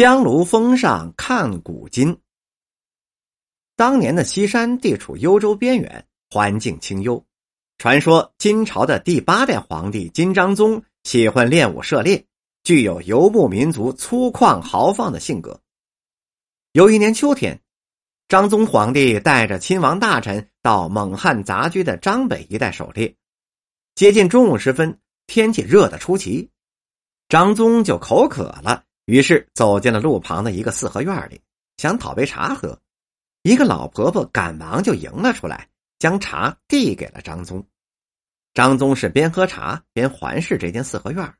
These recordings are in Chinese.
香炉峰上看古今。当年的西山地处幽州边缘，环境清幽。传说金朝的第八代皇帝金章宗喜欢练武射猎，具有游牧民族粗犷豪放的性格。有一年秋天，章宗皇帝带着亲王大臣到蒙汉杂居的张北一带狩猎。接近中午时分，天气热得出奇，张宗就口渴了。于是走进了路旁的一个四合院里，想讨杯茶喝。一个老婆婆赶忙就迎了出来，将茶递给了张宗。张宗是边喝茶边环视这间四合院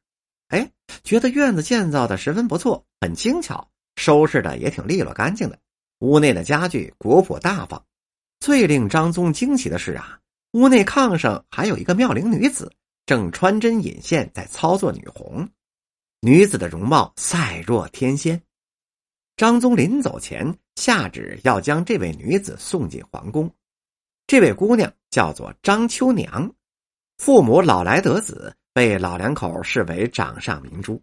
哎，觉得院子建造的十分不错，很精巧，收拾的也挺利落干净的。屋内的家具古朴大方。最令张宗惊奇的是啊，屋内炕上还有一个妙龄女子，正穿针引线在操作女红。女子的容貌赛若天仙，张宗临走前下旨要将这位女子送进皇宫。这位姑娘叫做张秋娘，父母老来得子，被老两口视为掌上明珠，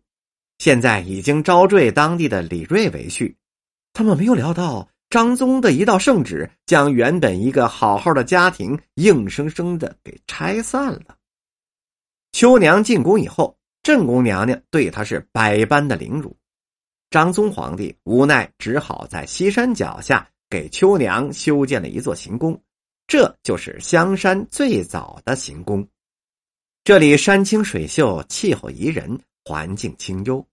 现在已经招赘当地的李瑞为婿。他们没有料到张宗的一道圣旨，将原本一个好好的家庭硬生生的给拆散了。秋娘进宫以后。正宫娘娘对他是百般的凌辱，张宗皇帝无奈只好在西山脚下给秋娘修建了一座行宫，这就是香山最早的行宫。这里山清水秀，气候宜人，环境清幽，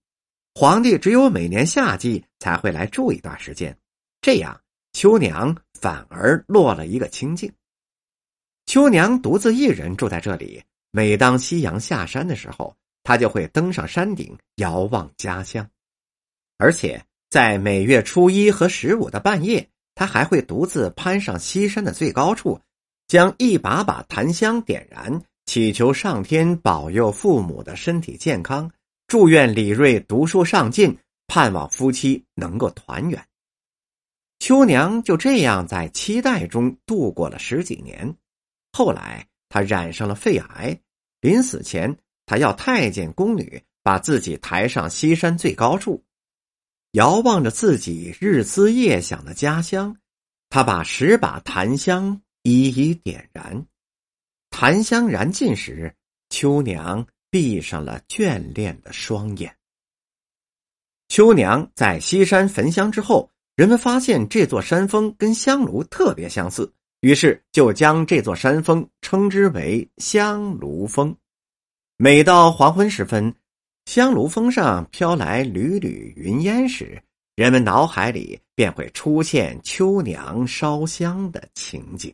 皇帝只有每年夏季才会来住一段时间，这样秋娘反而落了一个清静。秋娘独自一人住在这里，每当夕阳下山的时候。他就会登上山顶遥望家乡，而且在每月初一和十五的半夜，他还会独自攀上西山的最高处，将一把把檀香点燃，祈求上天保佑父母的身体健康，祝愿李瑞读书上进，盼望夫妻能够团圆。秋娘就这样在期待中度过了十几年，后来她染上了肺癌，临死前。他要太监宫女把自己抬上西山最高处，遥望着自己日思夜想的家乡，他把十把檀香一一点燃。檀香燃尽时，秋娘闭上了眷恋的双眼。秋娘在西山焚香之后，人们发现这座山峰跟香炉特别相似，于是就将这座山峰称之为香炉峰。每到黄昏时分，香炉峰上飘来缕缕云烟时，人们脑海里便会出现秋娘烧香的情景。